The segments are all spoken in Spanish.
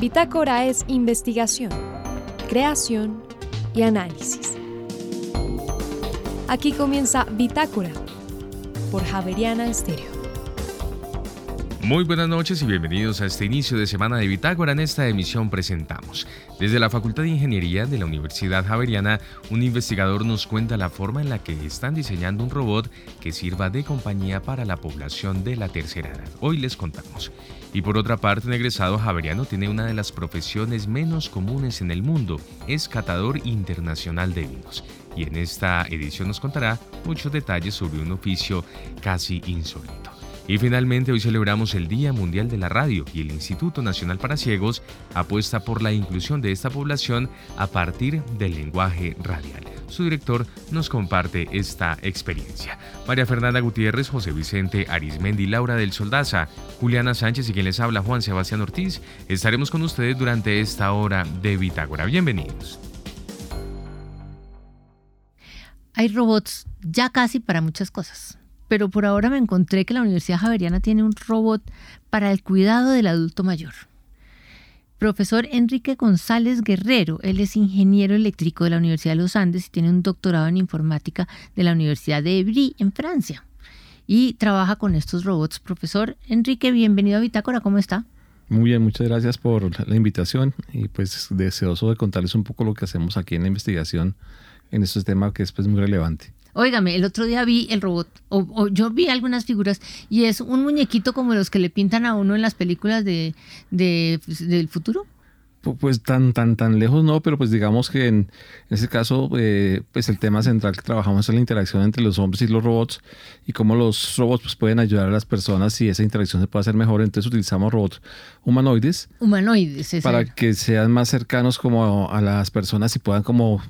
Bitácora es investigación, creación y análisis. Aquí comienza Bitácora por Javeriana Estéreo. Muy buenas noches y bienvenidos a este inicio de semana de Bitácora. En esta emisión presentamos, desde la Facultad de Ingeniería de la Universidad Javeriana, un investigador nos cuenta la forma en la que están diseñando un robot que sirva de compañía para la población de la tercera edad. Hoy les contamos. Y por otra parte, un egresado javeriano tiene una de las profesiones menos comunes en el mundo, es catador internacional de vinos. Y en esta edición nos contará muchos detalles sobre un oficio casi insólito. Y finalmente hoy celebramos el Día Mundial de la Radio y el Instituto Nacional para Ciegos apuesta por la inclusión de esta población a partir del lenguaje radial. Su director nos comparte esta experiencia. María Fernanda Gutiérrez, José Vicente Arismendi, Laura del Soldaza, Juliana Sánchez y quien les habla Juan Sebastián Ortiz, estaremos con ustedes durante esta hora de Bitágora. Bienvenidos. Hay robots ya casi para muchas cosas pero por ahora me encontré que la Universidad Javeriana tiene un robot para el cuidado del adulto mayor. Profesor Enrique González Guerrero, él es ingeniero eléctrico de la Universidad de los Andes y tiene un doctorado en informática de la Universidad de Evry en Francia. Y trabaja con estos robots. Profesor Enrique, bienvenido a Bitácora, ¿cómo está? Muy bien, muchas gracias por la invitación y pues deseoso de contarles un poco lo que hacemos aquí en la investigación en este tema que es pues muy relevante. Óigame, el otro día vi el robot, o, yo vi algunas figuras, y es un muñequito como los que le pintan a uno en las películas de, de del futuro. Pues tan, tan, tan lejos no, pero pues digamos que en, ese caso, eh, pues el tema central que trabajamos es la interacción entre los hombres y los robots y cómo los robots pues, pueden ayudar a las personas y esa interacción se puede hacer mejor. Entonces utilizamos robots humanoides. Humanoides, Para que sean más cercanos como a, las personas y puedan como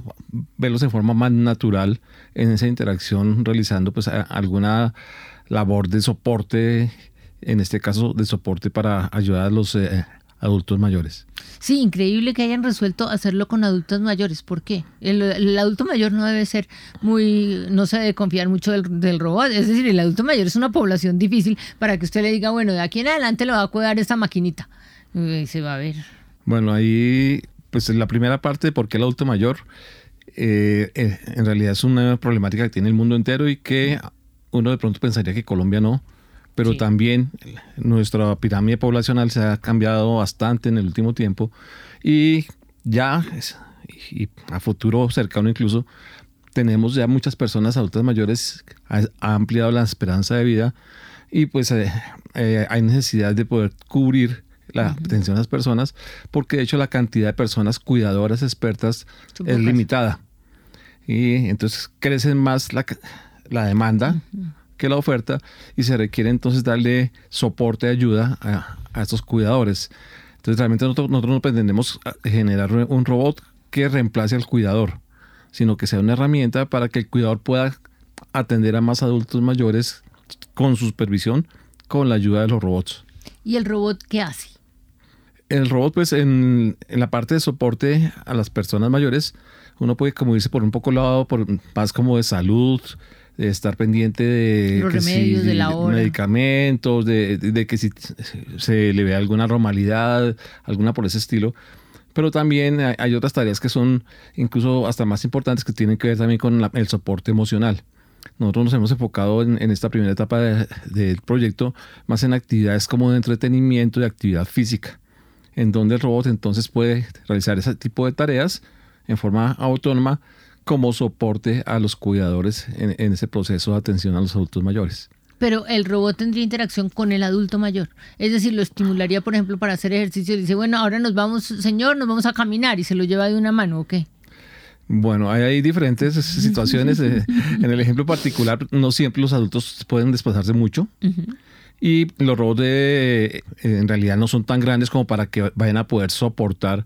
verlos de forma más natural en esa interacción realizando pues alguna labor de soporte, en este caso de soporte para ayudar a los... Eh, adultos mayores. Sí, increíble que hayan resuelto hacerlo con adultos mayores. ¿Por qué? El, adulto mayor no debe ser muy, no se debe confiar mucho del, robot. Es decir, el adulto mayor es una población difícil para que usted le diga, bueno, de aquí en adelante lo va a cuidar esta maquinita. Y se va a ver. Bueno, ahí, pues la primera parte de por qué el adulto mayor, eh, eh, en realidad es una problemática que tiene el mundo entero y que uno de pronto pensaría que Colombia no pero también nuestra pirámide poblacional se ha cambiado bastante en el último tiempo y ya y a futuro cercano incluso tenemos ya muchas personas adultas mayores ha, ampliado la esperanza de vida y pues eh, eh, hay necesidad de poder cubrir la atención de las personas porque de hecho la cantidad de personas cuidadoras expertas es limitada y entonces crece más la, la demanda que la oferta y se requiere entonces darle soporte y ayuda a, estos cuidadores. Entonces realmente nosotros, nosotros no pretendemos generar un robot que reemplace al cuidador, sino que sea una herramienta para que el cuidador pueda atender a más adultos mayores con supervisión, con la ayuda de los robots. ¿Y el robot qué hace? El robot, pues en, en la parte de soporte a las personas mayores, uno puede como irse por un poco lado, por más como de salud, estar pendiente de, Los remedios, de la medicamentos, de, que si se le ve alguna normalidad, alguna por ese estilo. Pero también hay otras tareas que son incluso hasta más importantes que tienen que ver también con el soporte emocional. Nosotros nos hemos enfocado en, esta primera etapa del proyecto más en actividades como de entretenimiento y actividad física, en donde el robot entonces puede realizar ese tipo de tareas en forma autónoma como soporte a los cuidadores en, ese proceso de atención a los adultos mayores. Pero el robot tendría interacción con el adulto mayor. Es decir, lo estimularía, por ejemplo, para hacer ejercicio. Dice, bueno, ahora nos vamos, señor, nos vamos a caminar y se lo lleva de una mano, ¿o qué? Bueno, hay, diferentes situaciones. Eh, en el ejemplo particular, no siempre los adultos pueden desplazarse mucho. Y los robots de, en realidad no son tan grandes como para que vayan a poder soportar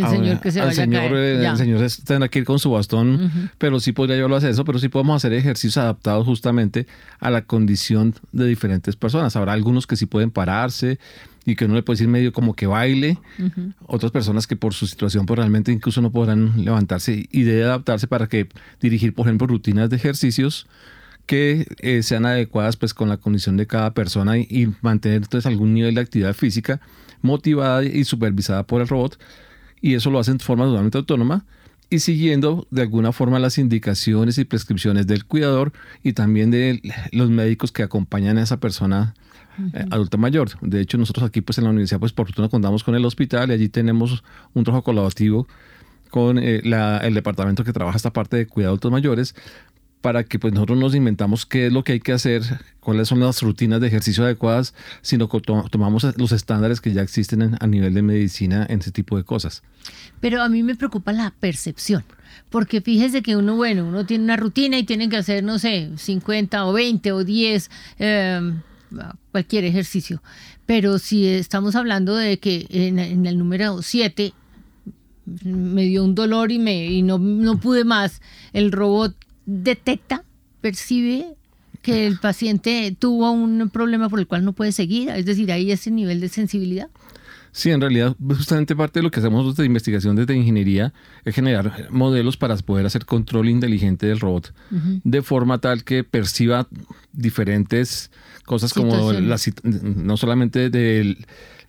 el señor que se vaya señor, a caer. El señor tendrá que ir con su bastón, pero sí podría yo lo hacer eso, pero sí podemos hacer ejercicios adaptados justamente a la condición de diferentes personas. Habrá algunos que sí pueden pararse y que uno le puede decir medio como que baile, otras personas que por su situación pues realmente incluso no podrán levantarse y debe adaptarse para que dirigir, por ejemplo, rutinas de ejercicios que eh, sean adecuadas pues con la condición de cada persona y, mantener entonces algún nivel de actividad física motivada y supervisada por el robot y eso lo hacen de forma totalmente autónoma y siguiendo de alguna forma las indicaciones y prescripciones del cuidador y también de los médicos que acompañan a esa persona eh, adulta mayor. De hecho, nosotros aquí pues en la universidad pues por fortuna contamos con el hospital y allí tenemos un trabajo colaborativo con eh, el departamento que trabaja esta parte de cuidado de adultos mayores para que pues nosotros nos inventamos qué es lo que hay que hacer, cuáles son las rutinas de ejercicio adecuadas, sino que tomamos los estándares que ya existen a nivel de medicina en ese tipo de cosas. Pero a mí me preocupa la percepción, porque fíjese que uno, bueno, uno tiene una rutina y tiene que hacer, no sé, 50 o 20 o 10, em, cualquier ejercicio. Pero si estamos hablando de que en, el número 7 me dio un dolor y, me, y no, no pude más, el robot detecta, percibe que el paciente tuvo un problema por el cual no puede seguir, es decir, hay ese nivel de sensibilidad. Sí, en realidad, justamente parte de lo que hacemos de investigación desde ingeniería es generar modelos para poder hacer control inteligente del robot, de forma tal que perciba diferentes cosas como no solamente de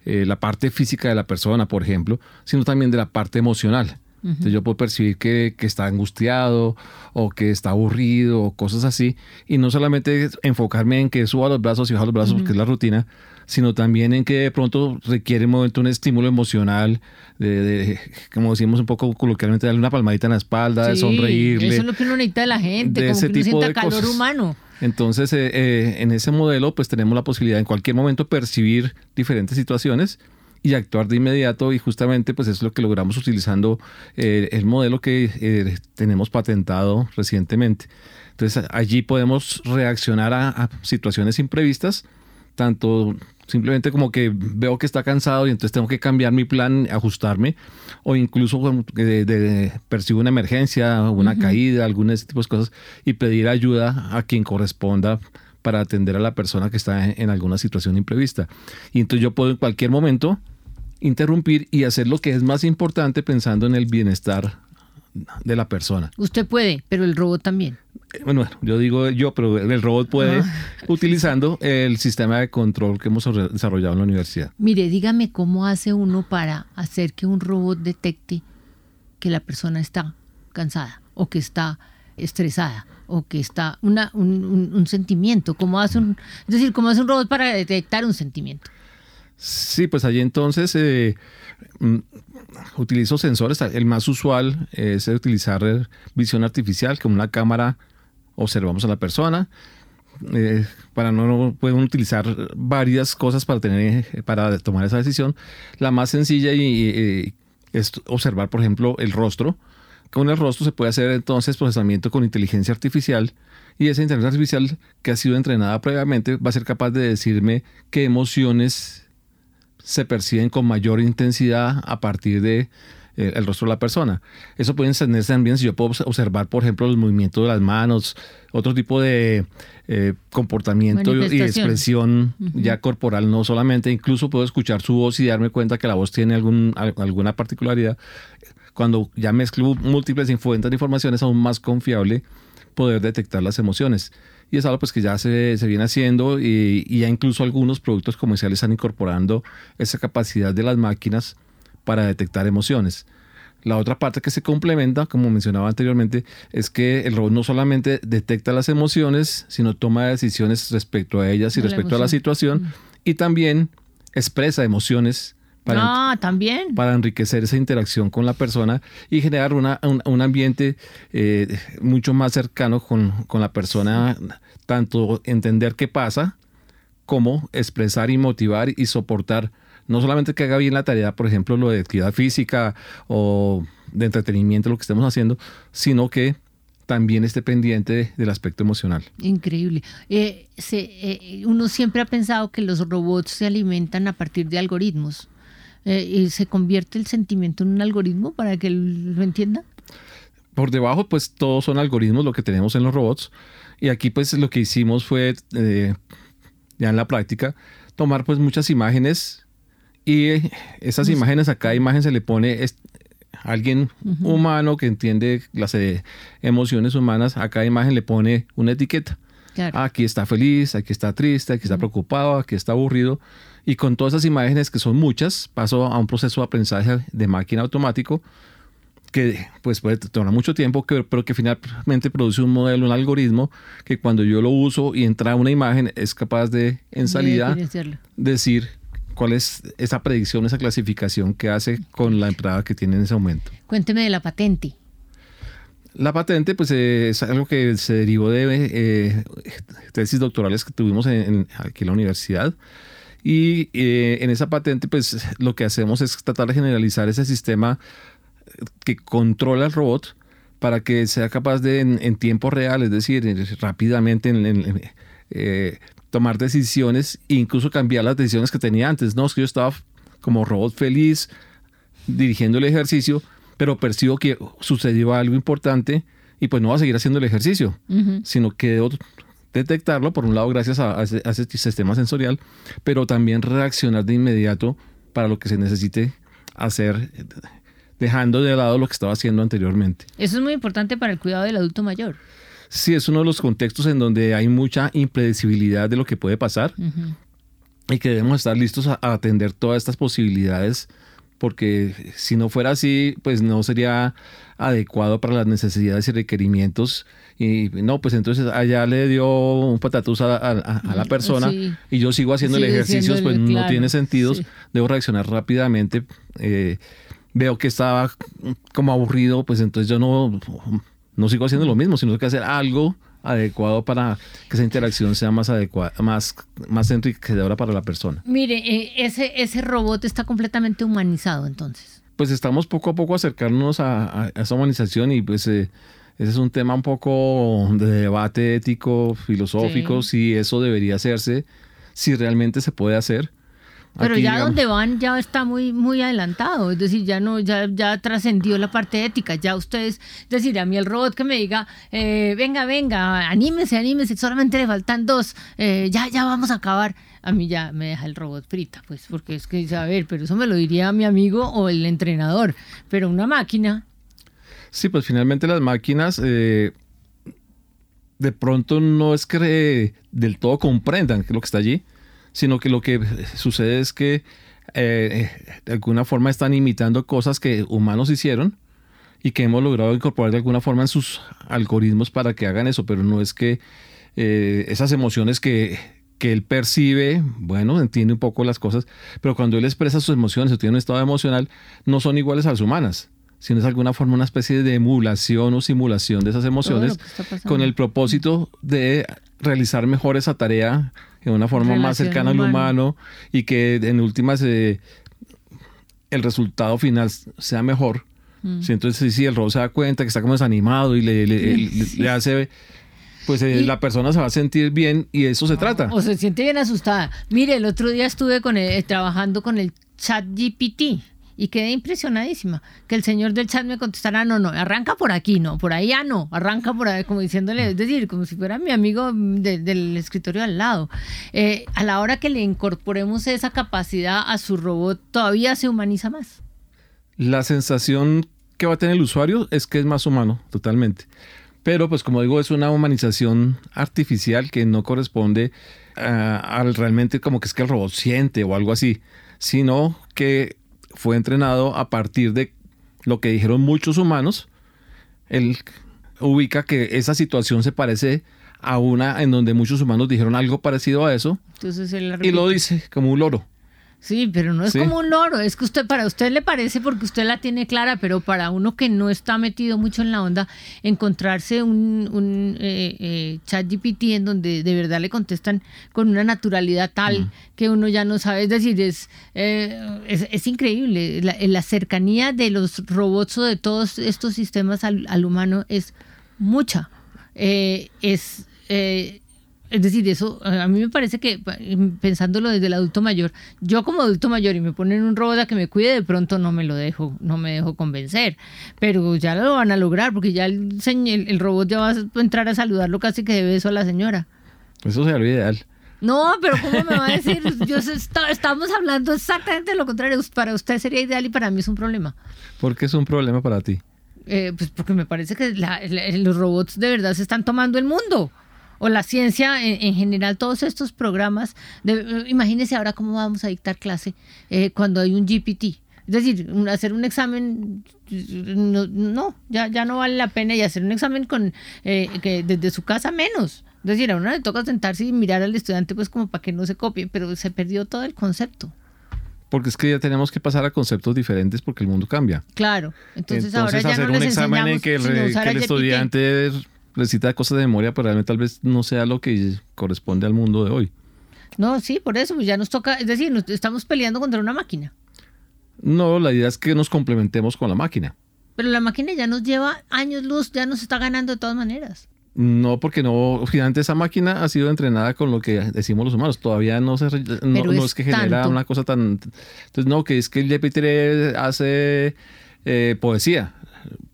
eh, la parte física de la persona, por ejemplo, sino también de la parte emocional. Entonces yo puedo percibir que, está angustiado o que está aburrido o cosas así. Y no solamente enfocarme en que suba los brazos y baja los brazos porque es la rutina, sino también en que de pronto requiere un momento un estímulo emocional, de, como decimos un poco coloquialmente, darle una palmadita en la espalda, de sonreírle. Eso es lo que uno necesita de la gente, de como ese que tipo sienta calor humano. Entonces, eh, eh, en ese modelo, pues tenemos la posibilidad en cualquier momento percibir diferentes situaciones y actuar de inmediato y justamente pues es lo que logramos utilizando eh, el modelo que eh, tenemos patentado recientemente. Entonces allí podemos reaccionar a, situaciones imprevistas, tanto simplemente como que veo que está cansado y entonces tengo que cambiar mi plan, ajustarme, o incluso de, percibo una emergencia, una caída, algunas tipo de cosas, y pedir ayuda a quien corresponda para atender a la persona que está en, alguna situación imprevista. Y entonces yo puedo en cualquier momento interrumpir y hacer lo que es más importante pensando en el bienestar de la persona. Usted puede, pero el robot también. Eh, bueno, yo digo yo, pero el robot puede ah. utilizando el sistema de control que hemos desarrollado en la universidad. Mire, dígame cómo hace uno para hacer que un robot detecte que la persona está cansada o que está estresada o que está una, un, sentimiento. ¿Cómo hace un, es decir, cómo hace un robot para detectar un sentimiento? Sí, pues allí entonces eh, mm, utilizo sensores. El más usual es utilizar visión artificial, como una cámara observamos a la persona. Eh, para no pueden utilizar varias cosas para tener para tomar esa decisión. La más sencilla y, es observar, por ejemplo, el rostro. Con el rostro se puede hacer entonces procesamiento con inteligencia artificial y esa inteligencia artificial que ha sido entrenada previamente va a ser capaz de decirme qué emociones se perciben con mayor intensidad a partir de eh, el rostro de la persona. Eso puede encenderse también si yo puedo observar, por ejemplo, los movimientos de las manos, otro tipo de eh, comportamiento y expresión ya corporal, no solamente, incluso puedo escuchar su voz y darme cuenta que la voz tiene algún, alguna particularidad. Cuando ya mezclo múltiples fuentes de información es aún más confiable poder detectar las emociones y es algo pues que ya se, se viene haciendo y, ya incluso algunos productos comerciales están incorporando esa capacidad de las máquinas para detectar emociones. La otra parte que se complementa, como mencionaba anteriormente, es que el robot no solamente detecta las emociones, sino toma decisiones respecto a ellas y respecto a la situación mm. y también expresa emociones para, ah, también. para enriquecer esa interacción con la persona y generar una, un, ambiente eh, mucho más cercano con, con, la persona, tanto entender qué pasa, como expresar y motivar y soportar, no solamente que haga bien la tarea, por ejemplo, lo de actividad física o de entretenimiento, lo que estemos haciendo, sino que también esté pendiente del aspecto emocional. Increíble. Eh, eh, uno siempre ha pensado que los robots se alimentan a partir de algoritmos. Eh, y se convierte el sentimiento en un algoritmo para que lo entienda? Por debajo, pues todos son algoritmos lo que tenemos en los robots. Y aquí, pues lo que hicimos fue, eh, ya en la práctica, tomar pues muchas imágenes y esas imágenes, a cada imagen se le pone alguien humano que entiende las eh, emociones humanas, a cada imagen le pone una etiqueta. Aquí está feliz, aquí está triste, aquí está preocupado, aquí está aburrido. Y con todas esas imágenes, que son muchas, paso a un proceso de aprendizaje de máquina automático que pues puede tomar mucho tiempo, pero que finalmente produce un modelo, un algoritmo que cuando yo lo uso y entra una imagen es capaz de en salida decir cuál es esa predicción, esa clasificación que hace con la entrada que tiene en ese momento. Cuénteme de la patente. La patente pues es algo que se derivó de eh, tesis doctorales que tuvimos en, aquí en la universidad. Y eh, en esa patente pues lo que hacemos es tratar de generalizar ese sistema que controla el robot para que sea capaz de en, tiempo real, es decir, rápidamente eh, tomar decisiones e incluso cambiar las decisiones que tenía antes. No, es que yo estaba como robot feliz dirigiendo el ejercicio, pero percibo que sucedió algo importante y pues no va a seguir haciendo el ejercicio, sino que debo detectarlo, por un lado, gracias a, ese, a, ese, sistema sensorial, pero también reaccionar de inmediato para lo que se necesite hacer dejando de lado lo que estaba haciendo anteriormente. Eso es muy importante para el cuidado del adulto mayor. Sí, es uno de los contextos en donde hay mucha impredecibilidad de lo que puede pasar y que debemos estar listos a, atender todas estas posibilidades porque si no fuera así, pues no sería adecuado para las necesidades y requerimientos. Y no, pues entonces allá le dio un patatús a, la persona y yo sigo haciendo el ejercicio, pues no tiene sentido. Debo reaccionar rápidamente. Eh, veo que estaba como aburrido, pues entonces yo no, no sigo haciendo lo mismo, sino que hacer algo adecuado para que esa interacción sea más adecuada, más, más enriquecedora para la persona. Mire, eh, ese, ese robot está completamente humanizado entonces. Pues estamos poco a poco acercándonos a, esa humanización y pues eh, ese es un tema un poco de debate ético, filosófico, si eso debería hacerse, si realmente se puede hacer. Pero ya donde van ya está muy muy adelantado, es decir, ya no ya ya trascendió la parte ética, ya ustedes, es decir, a mí el robot que me diga, eh, venga, venga, anímese, anímese, solamente le faltan dos, eh, ya ya vamos a acabar, a mí ya me deja el robot frita, pues porque es que a ver, pero eso me lo diría mi amigo o el entrenador, pero una máquina. Sí, pues finalmente las máquinas eh, de pronto no es que del todo comprendan lo que está allí sino que lo que sucede es que eh, de alguna forma están imitando cosas que humanos hicieron y que hemos logrado incorporar de alguna forma en sus algoritmos para que hagan eso, pero no es que eh, esas emociones que, que él percibe, bueno, entiende un poco las cosas, pero cuando él expresa sus emociones o tiene un estado emocional, no son iguales a las humanas sino es de alguna forma una especie de emulación o simulación de esas emociones con el propósito de realizar mejor esa tarea de una forma más cercana al humano y que en últimas eh, el resultado final sea mejor. Mm. entonces, si el robot se da cuenta que está como desanimado y le, le, hace pues eh, la persona se va a sentir bien y eso se trata. O se siente bien asustada. Mire, el otro día estuve con trabajando con el chat GPT y quedé impresionadísima. Que el señor del chat me contestara, no, no, arranca por aquí, no, por ahí ya no, arranca por ahí, como diciéndole, es decir, como si fuera mi amigo del escritorio al lado. Eh, a la hora que le incorporemos esa capacidad a su robot, todavía se humaniza más. La sensación que va a tener el usuario es que es más humano, totalmente. Pero pues como digo, es una humanización artificial que no corresponde ah, al realmente como que es que el robot siente o algo así, sino que fue entrenado a partir de lo que dijeron muchos humanos. Él ubica que esa situación se parece a una en donde muchos humanos dijeron algo parecido a eso. y lo dice como un loro. Sí, pero no es como un loro, es que usted para usted le parece porque usted la tiene clara, pero para uno que no está metido mucho en la onda, encontrarse un, un eh, eh, chat GPT en donde de verdad le contestan con una naturalidad tal mm. que uno ya no sabe, es decir, es, eh, es, increíble, la, cercanía de los robots o de todos estos sistemas al, al humano es mucha, es es decir, eso a mí me parece que, pensándolo desde el adulto mayor, yo como adulto mayor y me ponen un robot a que me cuide, de pronto no me lo dejo, no me dejo convencer. Pero ya lo van a lograr, porque ya el, el, robot ya va a entrar a saludarlo casi que de beso a la señora. Eso sería lo ideal. No, pero ¿cómo me va a decir? Yo estamos hablando exactamente de lo contrario. Para usted sería ideal y para mí es un problema. ¿Por qué es un problema para ti? Eh, pues porque me parece que los robots de verdad se están tomando el mundo. O la ciencia en, general, todos estos programas, de, imagínense ahora cómo vamos a dictar clase eh, cuando hay un GPT. Es decir, hacer un examen, no, ya, ya no vale la pena y hacer un examen con eh, que desde su casa menos. Es decir, a uno le toca sentarse y mirar al estudiante pues como para que no se copie, pero se perdió todo el concepto. Porque es que ya tenemos que pasar a conceptos diferentes porque el mundo cambia. Claro, entonces, ahora ya hacer no un examen en que el, que el estudiante recita cosas de memoria, pero realmente tal vez no sea lo que corresponde al mundo de hoy. No, sí, por eso, pues ya nos toca, es decir, nos estamos peleando contra una máquina. No, la idea es que nos complementemos con la máquina. Pero la máquina ya nos lleva años luz, ya nos está ganando de todas maneras. No, porque no, finalmente esa máquina ha sido entrenada con lo que decimos los humanos. Todavía no se no, es, que genera una cosa tan. Entonces, no, que es que el GPT hace eh, poesía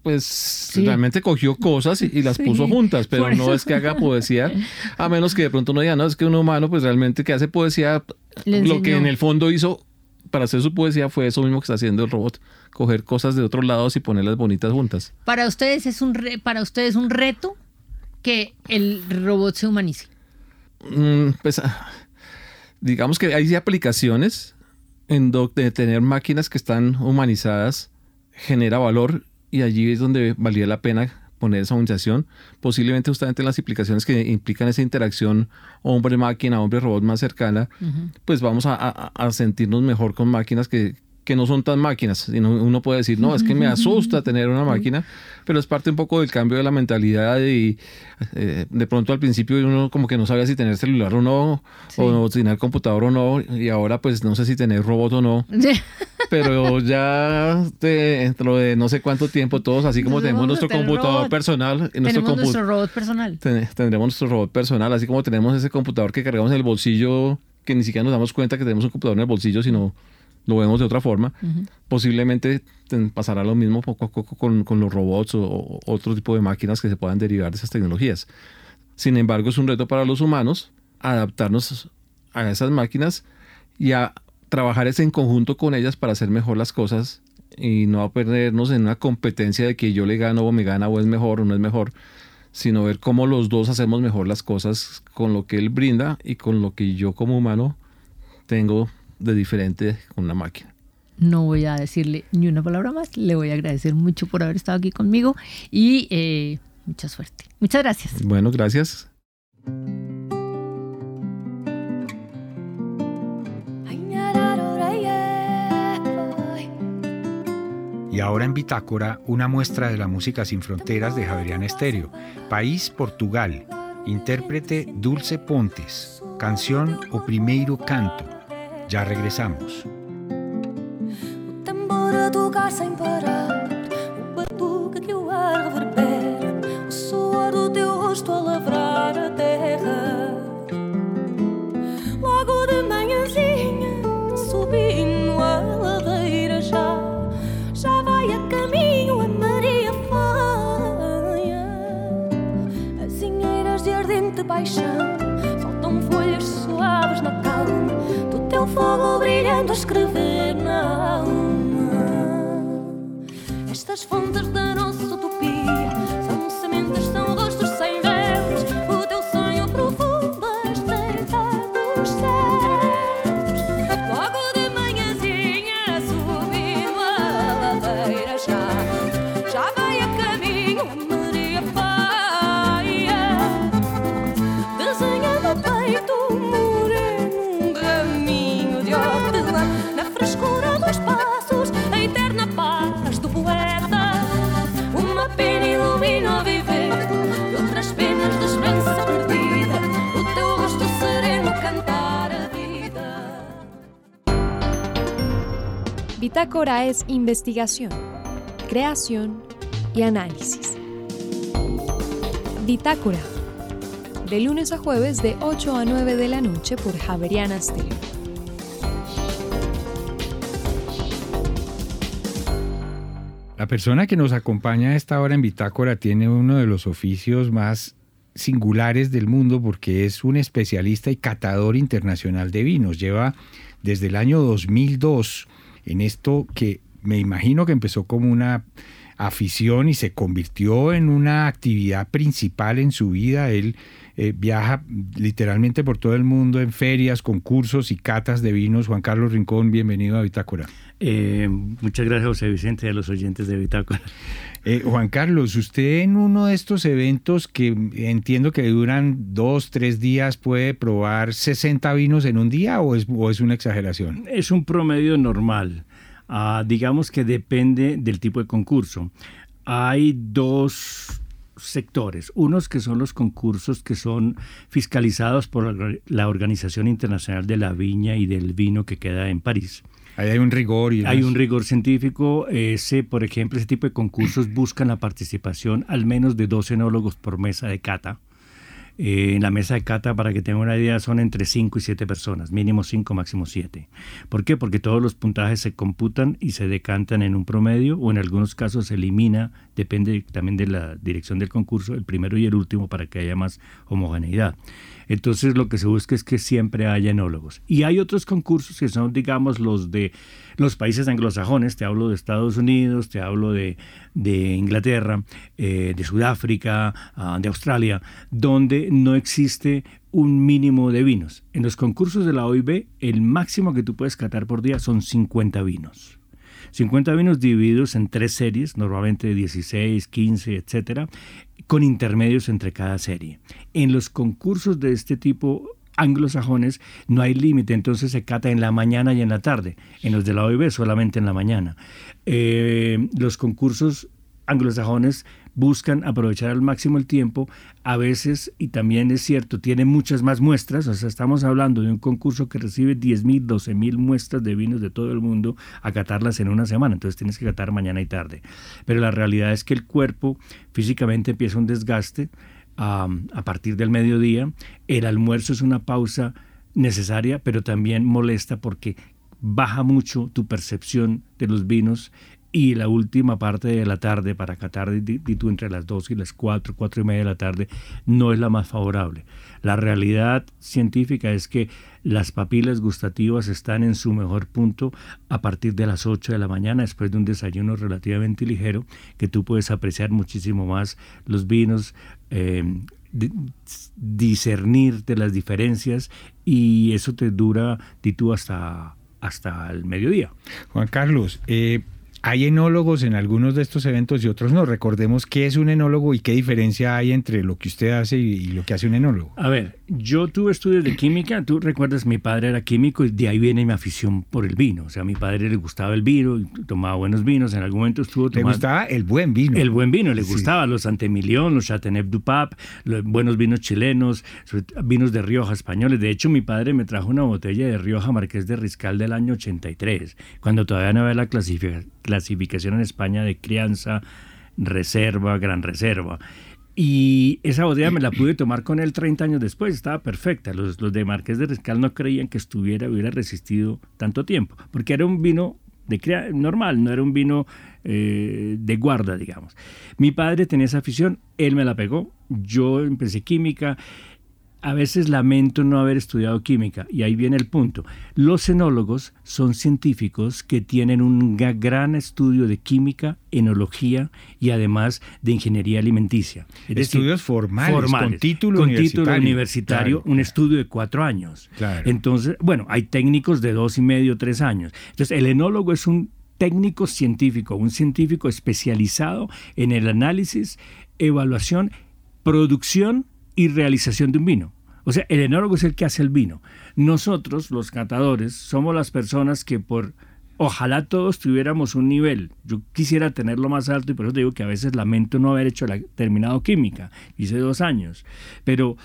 pues realmente cogió cosas y, las puso juntas, pero no es que haga poesía, a menos que de pronto no diga, no, es que un humano pues realmente que hace poesía, lo que en el fondo hizo para hacer su poesía fue eso mismo que está haciendo el robot, coger cosas de otros lados y ponerlas bonitas juntas. Para ustedes es un para ustedes un reto que el robot se humanice. Mm, pues ah, digamos que hay aplicaciones en donde tener máquinas que están humanizadas genera valor y allí es donde valía la pena poner esa humanización. Posiblemente justamente en las aplicaciones que implican esa interacción hombre-máquina, hombre-robot más cercana, pues vamos a, sentirnos mejor con máquinas que, que no son tan máquinas. Sino uno puede decir, no, es que me asusta tener una máquina, pero es parte un poco del cambio de la mentalidad y eh, de pronto al principio uno como que no sabía si tener celular o no, o tener computador o no, y ahora pues no sé si tener robot o no. pero ya dentro de no sé cuánto tiempo todos, así como tenemos nuestro computador personal, nuestro, nuestro robot personal. tendremos nuestro robot personal, así como tenemos ese computador que cargamos en el bolsillo, que ni siquiera nos damos cuenta que tenemos un computador en el bolsillo, sino lo vemos de otra forma. Posiblemente pasará lo mismo poco a poco con, con, los robots o, otro tipo de máquinas que se puedan derivar de esas tecnologías. Sin embargo, es un reto para los humanos adaptarnos a esas máquinas y a trabajar en conjunto con ellas para hacer mejor las cosas y no a perdernos en una competencia de que yo le gano o me gana o es mejor o no es mejor, sino ver cómo los dos hacemos mejor las cosas con lo que él brinda y con lo que yo como humano tengo de diferente con una máquina. No voy a decirle ni una palabra más, le voy a agradecer mucho por haber estado aquí conmigo y eh, mucha suerte. Muchas gracias. Bueno, gracias. Y ahora en Bitácora, una muestra de la música sin fronteras de Javerian Estéreo. País Portugal. Intérprete Dulce Pontes. Canción O Primeiro Canto. Ya regresamos. Bitácora es investigación, creación y análisis. Bitácora, de lunes a jueves de 8 a 9 de la noche por Javeriana Stereo. La persona que nos acompaña a esta hora en Bitácora tiene uno de los oficios más singulares del mundo porque es un especialista y catador internacional de vinos. Lleva desde el año 2002 en esto que me imagino que empezó como una afición y se convirtió en una actividad principal en su vida. Él eh, viaja literalmente por todo el mundo en ferias, concursos y catas de vinos. Juan Carlos Rincón, bienvenido a Bitácora. Eh, muchas gracias, José Vicente, y a los oyentes de Bitácora. Eh, Juan Carlos, usted en uno de estos eventos que entiendo que duran dos, tres días, ¿puede probar 60 vinos en un día o es, o es una exageración? Es un promedio normal. Ah, digamos que depende del tipo de concurso. Hay dos sectores. Unos que son los concursos que son fiscalizados por la Organización Internacional de la Viña y del Vino que queda en París. Ahí hay un rigor. Y hay un rigor científico. Ese, por ejemplo, ese tipo de concursos buscan la participación al menos de dos enólogos por mesa de cata. Eh, en la mesa de cata, para que tengan una idea, son entre 5 y 7 personas, mínimo 5, máximo 7. ¿Por qué? Porque todos los puntajes se computan y se decantan en un promedio o en algunos casos se elimina, depende también de la dirección del concurso, el primero y el último para que haya más homogeneidad. Entonces lo que se busca es que siempre haya enólogos. Y hay otros concursos que son, digamos, los de los países anglosajones, te hablo de Estados Unidos, te hablo de, Inglaterra, eh, de Sudáfrica, ah, de Australia, donde no existe un mínimo de vinos. En los concursos de la OIB, el máximo que tú puedes catar por día son 50 vinos. 50 vinos divididos en tres series, normalmente de 16, 15, etcétera, con intermedios entre cada serie. En los concursos de este tipo anglosajones no hay límite, entonces se cata en la mañana y en la tarde. En los de la OIB solamente en la mañana. Eh, los concursos anglosajones buscan aprovechar al máximo el tiempo, a veces, y también es cierto, tiene muchas más muestras, o sea, estamos hablando de un concurso que recibe 10.000, 12.000 muestras de vinos de todo el mundo a catarlas en una semana, entonces tienes que catar mañana y tarde. Pero la realidad es que el cuerpo físicamente empieza un desgaste a partir del mediodía, el almuerzo es una pausa necesaria, pero también molesta porque baja mucho tu percepción de los vinos y la última parte de la tarde para catar tú entre las 2 y las 4, 4 y media de la tarde no es la más favorable. La realidad científica es que las papilas gustativas están en su mejor punto a partir de las 8 de la mañana después de un desayuno relativamente ligero que tú puedes apreciar muchísimo más los vinos. Eh, discernir de las diferencias y eso te dura tú hasta hasta el mediodía. Juan Carlos, eh, hay enólogos en algunos de estos eventos y otros no. Recordemos qué es un enólogo y qué diferencia hay entre lo que usted hace y, lo que hace un enólogo. A ver, yo tuve estudios de química. Tú recuerdas, mi padre era químico y de ahí viene mi afición por el vino. O sea, a mi padre le gustaba el vino, tomaba buenos vinos. En algún momento estuvo tomando. Le gustaba el buen vino. El buen vino, le gustaba los Antemilión, los Chateauneuf du Pape, los buenos vinos chilenos, vinos de Rioja españoles. De hecho, mi padre me trajo una botella de Rioja Marqués de Riscal del año 83, cuando todavía no había la clasificación en España de crianza, reserva, gran reserva. Y esa botella me la pude tomar con él 30 años después, estaba perfecta. Los, los de Marqués de Riscal no creían que estuviera, hubiera resistido tanto tiempo, porque era un vino de normal, no era un vino eh, de guarda, digamos. Mi padre tenía esa afición, él me la pegó, yo empecé química a veces lamento no haber estudiado química, y ahí viene el punto. Los enólogos son científicos que tienen un gran estudio de química, enología y además de ingeniería alimenticia. Estudios formales, con título con universitario, título universitario un estudio de cuatro años. Entonces, bueno, hay técnicos de dos y medio, tres años. Entonces, el enólogo es un técnico científico, un científico especializado en el análisis, evaluación, producción y realización de un vino. O sea, el enólogo es el que hace el vino. Nosotros, los catadores, somos las personas que por... Ojalá todos tuviéramos un nivel. Yo quisiera tenerlo más alto y por eso digo que a veces lamento no haber hecho la, terminado química. Hice dos años. Pero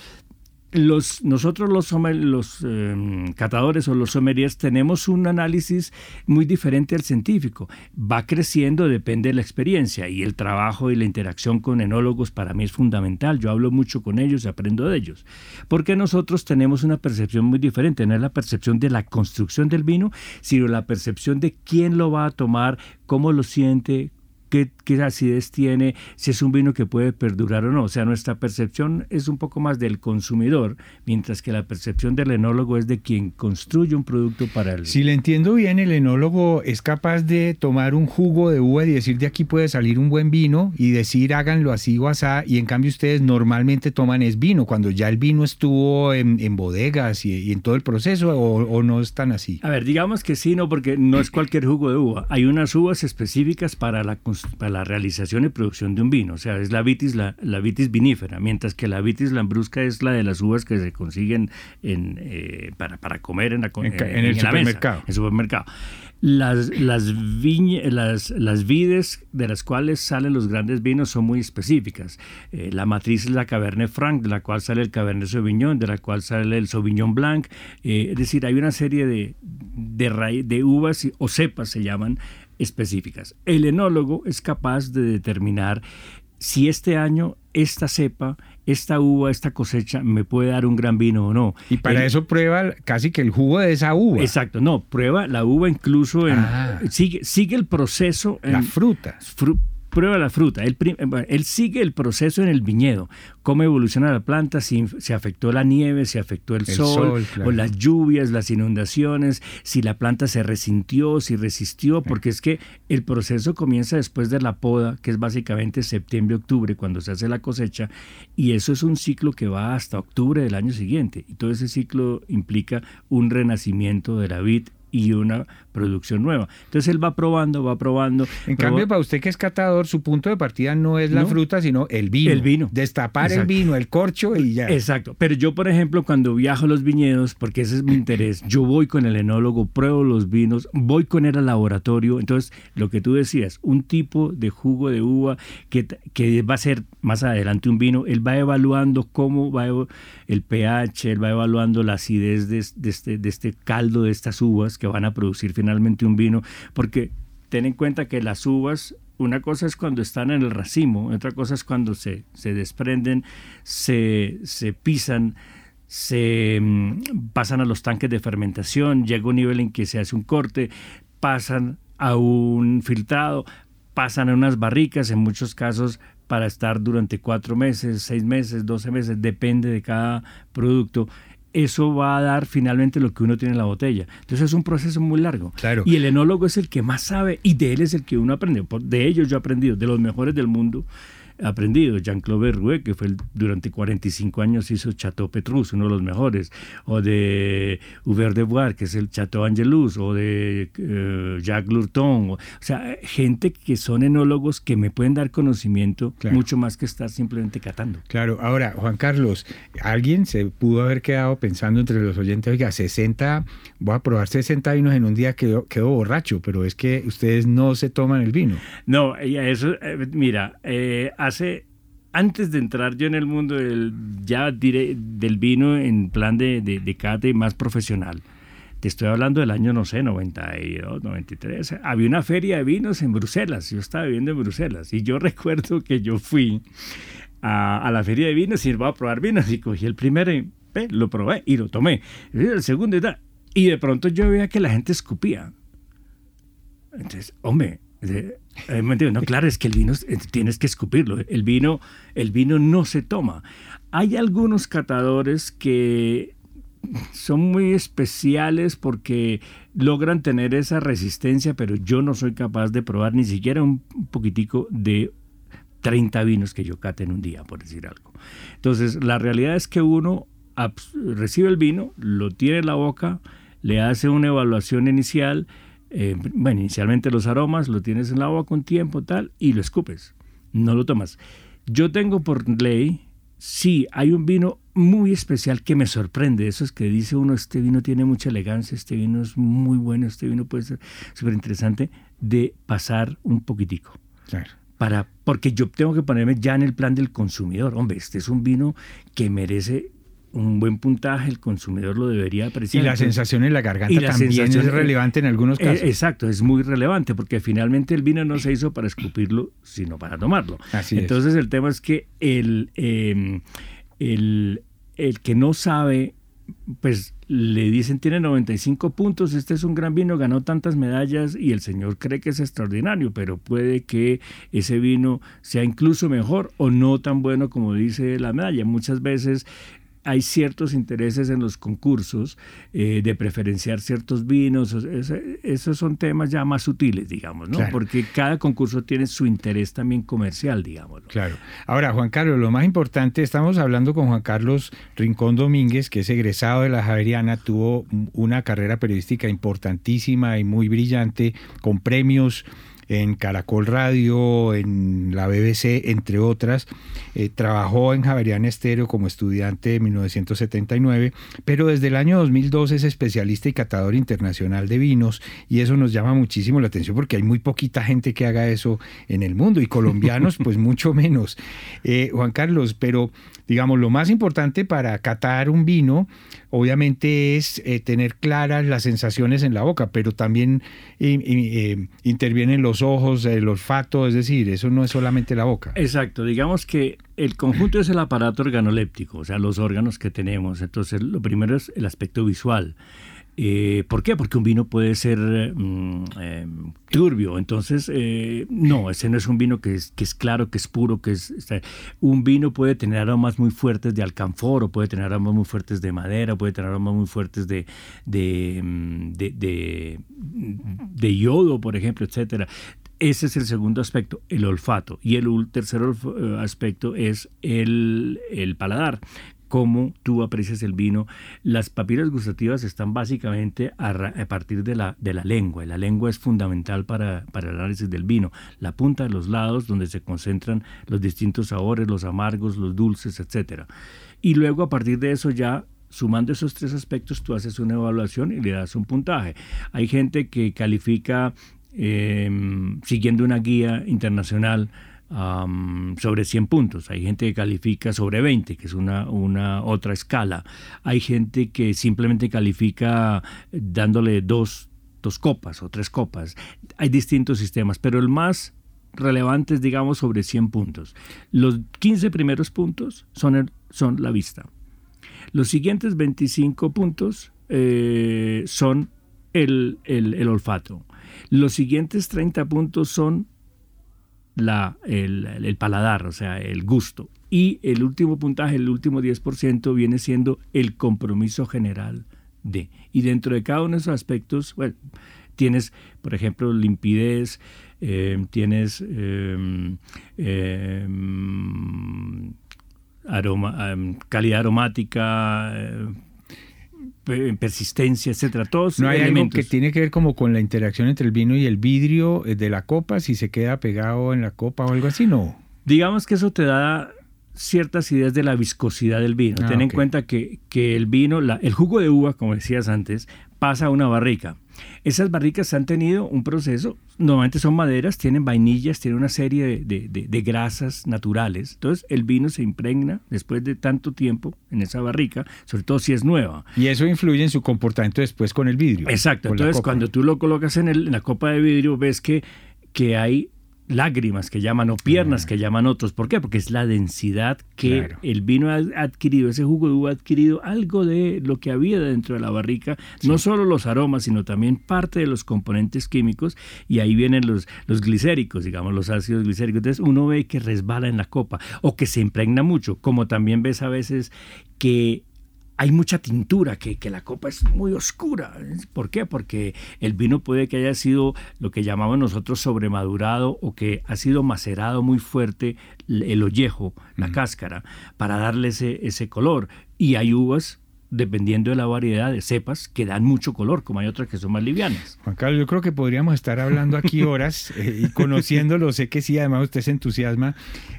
los, nosotros los, los em, catadores o los sommeliers tenemos un análisis muy diferente al científico. Va creciendo, depende de la experiencia y el trabajo y la interacción con enólogos para mí es fundamental. Yo hablo mucho con ellos y aprendo de ellos. Porque nosotros tenemos una percepción muy diferente. No es la percepción de la construcción del vino, sino la percepción de quién lo va a tomar, cómo lo siente, qué, qué acidez tiene, si es un vino que puede perdurar o no. O sea, nuestra percepción es un poco más del consumidor, mientras que la percepción del enólogo es de quien construye un producto para él. Si le entiendo bien, el enólogo es capaz de tomar un jugo de uva y decir de aquí puede salir un buen vino y decir háganlo así o asá, y en cambio ustedes normalmente toman es vino, cuando ya el vino estuvo en, en bodegas y, y en todo el proceso, o, o no están así. A ver, digamos que sí, no, porque no es cualquier jugo de uva. Hay unas uvas específicas para la, cons- para la realización y producción de un vino. O sea, es la vitis, la, la vitis vinífera, mientras que la vitis lambrusca es la de las uvas que se consiguen en, eh, para, para comer en, la, En eh, en el la mesa, supermercado. en supermercado. Las, las, las, las vides de las cuales salen los grandes vinos son muy específicas. Eh, la matriz es la Cabernet Franc, de la cual sale el Cabernet Sauvignon, de la cual sale el Sauvignon Blanc. Eh, es decir, hay una serie de, de, de uvas o cepas, se llaman, específicas. El enólogo es capaz de determinar si este año esta cepa, esta uva, esta cosecha me puede dar un gran vino o no. Y para El- eso prueba casi que el jugo de esa uva, Exacto, no, prueba la uva incluso en... Ah. Sigue, sigue el proceso... En, la fruta. fru- prueba la fruta. Él, eh, él sigue el proceso en el viñedo. Cómo evoluciona la planta, si se afectó la nieve, si afectó el, El sol, sol, claro. o las lluvias, las inundaciones, si la planta se resintió, si resistió, porque es que el proceso comienza después de la poda, que es básicamente septiembre-octubre, cuando se hace la cosecha, y eso es un ciclo que va hasta octubre del año siguiente. Y todo ese ciclo implica un renacimiento de la vid y una producción nueva. Entonces él va probando, va probando. En proba- cambio, para usted que es catador, su punto de partida no es la No. fruta, sino el vino. El vino. Destapar el vino, el corcho y ya. Exacto. Pero yo, por ejemplo, cuando viajo a los viñedos, porque ese es mi interés, yo voy con el enólogo, pruebo los vinos, voy con él al laboratorio. Entonces, lo que tú decías, un tipo de jugo de uva que, que va a ser más adelante un vino, él va evaluando cómo va el pH, él va evaluando la acidez de, de este, de este caldo de estas uvas que van a producir finalmente un vino, porque ten en cuenta que las uvas una cosa es cuando están en el racimo, otra cosa es cuando se, se desprenden, se, se pisan, se mm, pasan a los tanques de fermentación, llega un nivel en que se hace un corte, pasan a un filtrado, pasan a unas barricas, en muchos casos para estar durante cuatro meses, seis meses, doce meses, depende de cada producto. Eso va a dar finalmente lo que uno tiene en la botella. Entonces es un proceso muy largo. Claro. Y el enólogo es el que más sabe y de él es el que uno aprende. De ellos yo he aprendido, de los mejores del mundo aprendido. Jean-Claude Berrouet, que fue el- durante 45 años hizo Chateau Petrus, uno de los mejores. O de Hubert de Bois, que es el Chateau Angelus. O de eh, Jacques Lurton. O, o sea, gente que son enólogos que me pueden dar conocimiento Claro. mucho más que estar simplemente catando. Claro, ahora, Juan Carlos, alguien se pudo haber quedado pensando entre los oyentes, oiga, 60, voy a probar 60 vinos en un día, quedo, quedo borracho, pero es que ustedes no se toman el vino. No, a eso, eh, mira, eh, hace, antes de entrar yo en el mundo del, ya del vino en plan de, de, de cata y más profesional, te estoy hablando del año, no sé, 92, 93, había una feria de vinos en Bruselas, yo estaba viviendo en Bruselas, y yo recuerdo que yo fui a, a la feria de vinos y iba a probar vinos, y cogí el primero y eh, lo probé y lo tomé, el segundo y tal, y de pronto yo veía que la gente escupía. Entonces, hombre, eh, no, claro, es que el vino eh, tienes que escupirlo. El vino, el vino no se toma. Hay algunos catadores que son muy especiales porque logran tener esa resistencia, pero yo no soy capaz de probar ni siquiera un poquitico de 30 vinos que yo cate en un día, por decir algo. Entonces, la realidad es que uno recibe el vino, lo tiene en la boca, le hace una evaluación inicial, eh, bueno, inicialmente los aromas, lo tienes en la boca un tiempo, tal, y lo escupes, no lo tomas. Yo tengo por ley, sí, hay un vino muy especial que me sorprende, eso es que dice uno, este vino tiene mucha elegancia, este vino es muy bueno, este vino puede ser súper interesante, de pasar un poquitico Claro. para porque yo tengo que ponerme ya en el plan del consumidor. Hombre, este es un vino que merece un buen puntaje, el consumidor lo debería Y apreciar. la Entonces, sensación en la garganta y la también es relevante en algunos eh, casos. exacto, es muy relevante porque finalmente el vino no se hizo para escupirlo, sino para tomarlo. Así es. Entonces el tema es que el, eh, el, el que no sabe, pues le dicen tiene 95 puntos, este es un gran vino, ganó tantas medallas y el señor cree que es extraordinario, pero puede que ese vino sea incluso mejor o no tan bueno como dice la medalla. Muchas veces hay ciertos intereses en los concursos eh, de preferenciar ciertos vinos. esos son temas ya más sutiles, digamos, ¿no? Porque cada concurso tiene su interés también comercial, digamos. Claro. Ahora, Juan Carlos, lo más importante, estamos hablando con Juan Carlos Rincón Domínguez, que es egresado de la Javeriana, tuvo una carrera periodística importantísima y muy brillante, con premios en Caracol Radio, en la BBC, entre otras. Eh, trabajó en Javerian Estéreo como estudiante de 1979, pero desde el año 2002 es especialista y catador internacional de vinos y eso nos llama muchísimo la atención porque hay muy poquita gente que haga eso en el mundo y colombianos pues mucho menos. Eh, Juan Carlos, pero digamos lo más importante para catar un vino obviamente es eh, tener claras las sensaciones en la boca, pero también intervienen los ojos, el olfato, es decir, eso no es solamente la boca. Exacto, digamos que el conjunto es el aparato organoléptico, o sea, los órganos que tenemos. Entonces, lo primero es el aspecto visual. Eh, ¿Por qué? Porque un vino puede ser mm, eh, turbio. Entonces, eh, no, ese no es un vino que es, claro, que es puro, que es... un vino puede tener aromas muy fuertes de alcanfor, o puede tener aromas muy fuertes de madera, puede tener aromas muy fuertes de, de, mm, de yodo, por ejemplo, etcétera. Ese es el segundo aspecto, el olfato. Y el tercer aspecto es el, el paladar cómo tú aprecias el vino. Las papilas gustativas están básicamente a, partir de la, de la lengua. La lengua es fundamental para, para, el análisis del vino. La punta de los lados, donde se concentran los distintos sabores, los amargos, los dulces, etc. Y luego a partir de eso ya sumando esos tres aspectos, tú haces una evaluación y le das un puntaje. Hay gente que califica em, siguiendo una guía internacional sobre 100 puntos. Hay gente que califica sobre 20, que es una, una otra escala. Hay gente que simplemente califica dándole dos, dos copas o tres copas. Hay distintos sistemas, pero el más relevante es, digamos, sobre 100 puntos. Los 15 primeros puntos son, son la vista. Los siguientes 25 puntos eh, son el, el, el olfato. Los siguientes 30 puntos son la, el, paladar, o sea, el gusto. Y el último puntaje, el último 10%, viene siendo el compromiso general de. Y dentro de cada uno de esos aspectos, bueno, tienes, por ejemplo, limpidez, eh, tienes em, em, em, calidad aromática, persistencia, etcétera. Todos no hay algo que tiene que ver como con la interacción entre el vino y el vidrio eh, de la copa, si se queda pegado en la copa o algo así, no. Digamos que eso te da ciertas ideas de la viscosidad del vino. Ah, Ten en cuenta que, que el vino, la, el jugo de uva, como decías antes, pasa a una barrica. Esas barricas han tenido un proceso, normalmente son maderas, tienen vainillas, tienen una serie de, grasas naturales. Entonces el vino se impregna después de tanto tiempo en esa barrica, sobre todo si es nueva. Y eso influye en su comportamiento después con el vidrio. Exacto, entonces cuando tú lo colocas en, en la copa de vidrio ves que, que hay lágrimas que llaman o piernas que llaman otros. ¿Por qué? Porque es la densidad que el vino ha adquirido, ese jugo de uva ha adquirido algo de lo que había dentro de la barrica, no solo los aromas, sino también parte de los componentes químicos y ahí vienen los, los glicéricos, digamos, los ácidos glicéricos. Entonces uno ve que resbala en la copa o que se impregna mucho, como también ves a veces que hay mucha tintura, que, la copa es muy oscura. ¿Por qué? Porque el vino puede que haya sido lo que llamamos nosotros sobremadurado o que ha sido macerado muy fuerte el ollejo, la cáscara, para darle ese, ese color. Y hay uvas dependiendo de la variedad de cepas, que dan mucho color, como hay otras que son más livianas. Juan Carlos, yo creo que podríamos estar hablando aquí horas eh, y conociéndolo, sé que sí, además usted se entusiasma.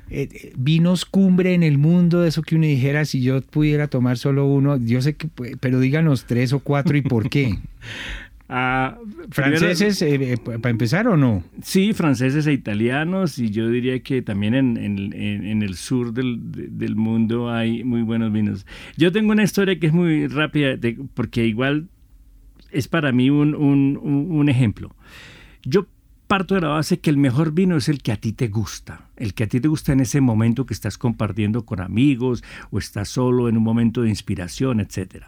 Eh, vinos cumbre en el mundo, eso que uno dijera, si yo pudiera tomar solo uno, yo sé que, pero díganos tres o cuatro y por qué. ¿Franceses eh, eh, para empezar o no? Sí, franceses e italianos y yo diría que también en, el sur del, mundo hay muy buenos vinos. Yo tengo una historia que es muy rápida porque igual es para mí un, un ejemplo. Yo parto de la base que el mejor vino es el que a ti te gusta, el que a ti te gusta en ese momento que estás compartiendo con amigos o estás solo en un momento de inspiración, etcétera.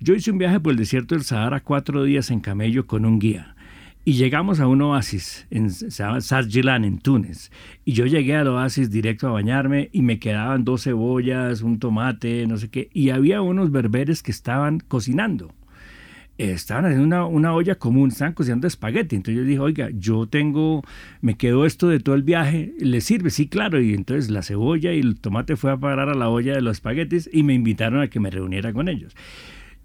Yo hice un viaje por el desierto del Sahara cuatro días en camello con un guía. Y llegamos a un oasis, en, se llama en Túnez. Y yo llegué al oasis directo a bañarme y me quedaban dos cebollas, un tomate, no sé qué. Y había unos berberes que estaban cocinando. Estaban haciendo una, una olla común, estaban cocinando espagueti. Entonces yo dije, oiga, yo tengo, me quedó esto de todo el viaje, ¿le sirve? Sí, claro. Y entonces la cebolla y el tomate fue a parar a la olla de los espaguetis y me invitaron a que me reuniera con ellos.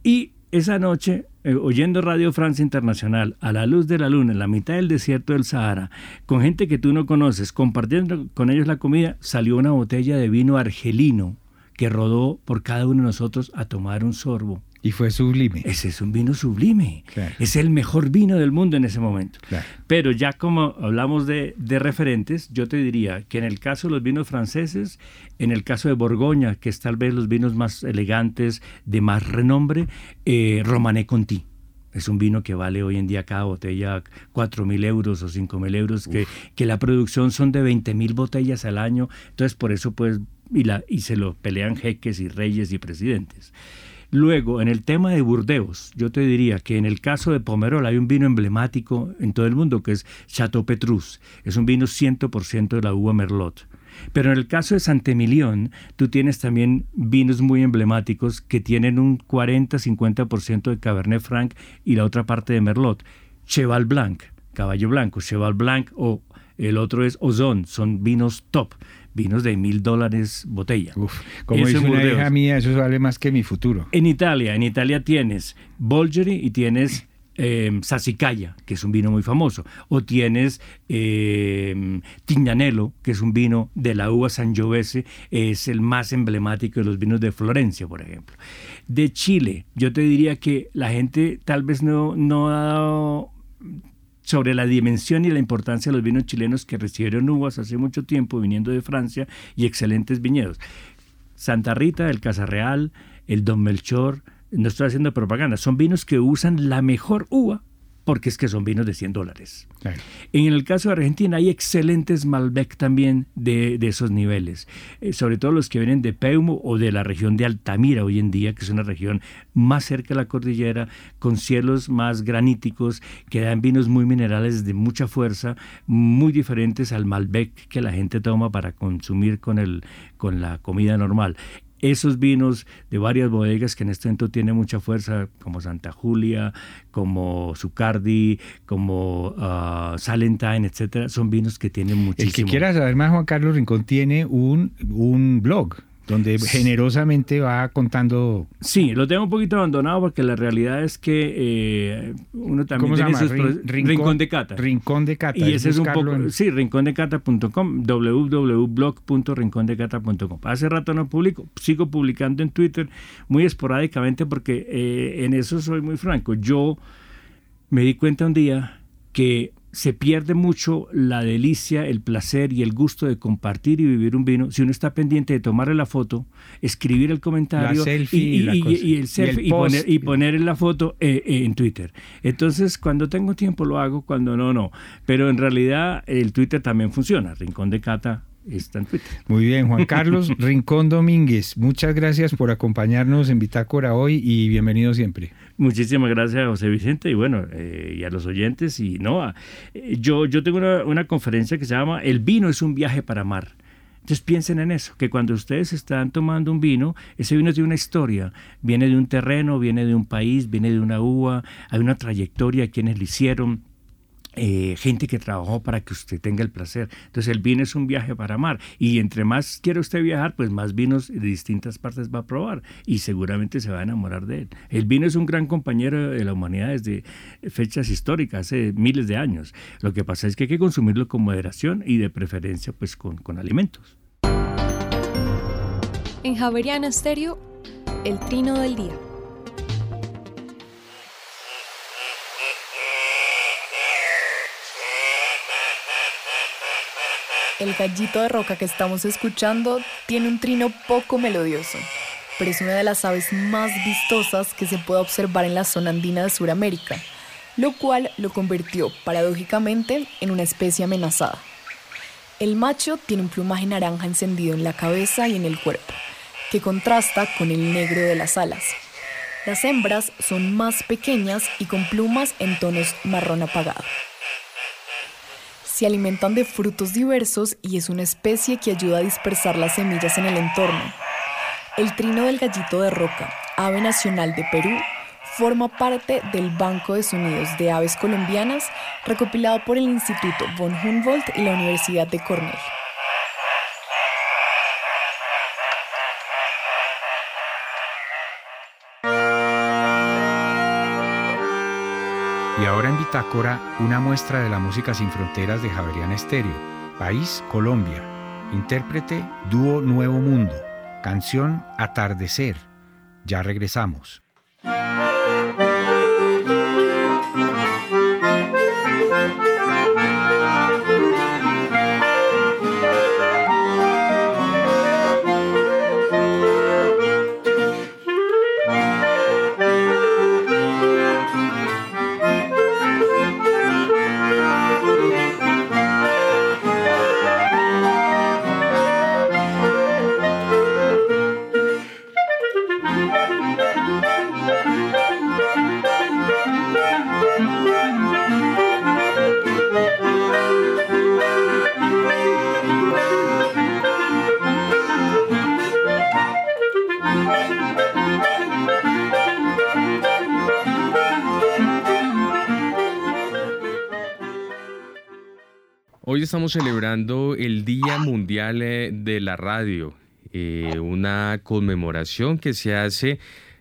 Y esa noche, eh, oyendo Radio Francia Internacional, a la luz de la luna, en la mitad del desierto del Sahara, con gente que tú no conoces, compartiendo con ellos la comida, salió una botella de vino argelino que rodó por cada uno de nosotros a tomar un sorbo. Y fue sublime. Ese es un vino sublime. Claro. Es el mejor vino del mundo en ese momento. Claro. Pero ya como hablamos de, de referentes, yo te diría que en el caso de los vinos franceses, en el caso de Borgoña, que es tal vez los vinos más elegantes, de más renombre, eh, Romané Conti. Es un vino que vale hoy en día cada botella 4 mil euros o 5 mil euros, que, que la producción son de 20 mil botellas al año. Entonces, por eso, pues, y, la, y se lo pelean jeques y reyes y presidentes. Luego, en el tema de Burdeos, yo te diría que en el caso de Pomerol hay un vino emblemático en todo el mundo que es Chateau Petrus. Es un vino 100% de la uva Merlot. Pero en el caso de Saint-Emilion, tú tienes también vinos muy emblemáticos que tienen un 40-50% de Cabernet Franc y la otra parte de Merlot. Cheval Blanc, caballo blanco, Cheval Blanc o el otro es Ozon, son vinos top vinos de mil dólares botella. Uf, como Eso dice una Burdeos. hija mía, eso vale más que mi futuro. En Italia, en Italia tienes Bolgeri y tienes eh, Sassicaia, que es un vino muy famoso, o tienes eh, Tignanello, que es un vino de la uva Sangiovese, es el más emblemático de los vinos de Florencia, por ejemplo. De Chile, yo te diría que la gente tal vez no, no ha dado sobre la dimensión y la importancia de los vinos chilenos que recibieron uvas hace mucho tiempo viniendo de Francia y excelentes viñedos. Santa Rita, el Casa Real, el Don Melchor, no estoy haciendo propaganda, son vinos que usan la mejor uva porque es que son vinos de 100 dólares. Claro. En el caso de Argentina hay excelentes Malbec también de, de esos niveles, eh, sobre todo los que vienen de Peumo o de la región de Altamira hoy en día, que es una región más cerca de la cordillera, con cielos más graníticos, que dan vinos muy minerales de mucha fuerza, muy diferentes al Malbec que la gente toma para consumir con, el, con la comida normal esos vinos de varias bodegas que en este momento tienen mucha fuerza, como Santa Julia, como Zucardi, como uh, Salentine, etcétera, son vinos que tienen muchísimo. El que quiera saber más, Juan Carlos Rincón tiene un, un blog donde generosamente va contando. Sí, lo tengo un poquito abandonado porque la realidad es que eh, uno también ¿Cómo se llama? Rin- Rincón, de Cata. Rincón de Cata. Y ese es un poco, en- sí, rincondecata.com, www.blog.rincondecata.com. Hace rato no publico, sigo publicando en Twitter muy esporádicamente porque eh, en eso soy muy franco. Yo me di cuenta un día que se pierde mucho la delicia, el placer y el gusto de compartir y vivir un vino si uno está pendiente de tomarle la foto, escribir el comentario y, el el poner, y poner en la foto eh, eh, en Twitter. Entonces, cuando tengo tiempo lo hago, cuando no, no. Pero en realidad el Twitter también funciona. Rincón de Cata está en Twitter. Muy bien, Juan Carlos Rincón Domínguez, muchas gracias por acompañarnos en Bitácora hoy y bienvenido siempre. Muchísimas gracias, José Vicente, y bueno, eh, y a los oyentes. Y no, a- eh, yo, yo tengo una, una conferencia que se llama El vino es un viaje para amar. Entonces piensen en eso, que cuando ustedes están tomando un vino, ese vino tiene una historia, viene de un terreno, viene de un país, viene de una uva, hay una trayectoria, quienes lo hicieron, eh, gente que trabajó para que usted tenga el placer. Entonces el vino es un viaje para amar y entre más quiere usted viajar, pues más vinos de distintas partes va a probar y seguramente se va a enamorar de él. El vino es un gran compañero de la humanidad desde fechas históricas, hace miles de años. Lo que pasa es que hay que consumirlo con moderación y de preferencia pues con, con alimentos. En Javeriana Stereo, el trino del día. El gallito de roca que estamos escuchando tiene un trino poco melodioso, pero es una de las aves más vistosas que se puede observar en la zona andina de Sudamérica, lo cual lo convirtió paradójicamente en una especie amenazada. El macho tiene un plumaje naranja encendido en la cabeza y en el cuerpo, que contrasta con el negro de las alas. Las hembras son más pequeñas y con plumas en tonos marrón apagado. Se alimentan de frutos diversos y es una especie que ayuda a dispersar las semillas en el entorno. El trino del gallito de roca, ave nacional de Perú, forma parte del Banco de Sonidos de Aves Colombianas recopilado por el Instituto von Humboldt y la Universidad de Cornell. Y ahora en Bitácora, una muestra de la música sin fronteras de Javeriana Estéreo. País, Colombia. Intérprete, Dúo Nuevo Mundo. Canción, Atardecer. Ya regresamos. Hoy estamos celebrando el Día Mundial eh, de la Radio, eh, una conmemoración que se hace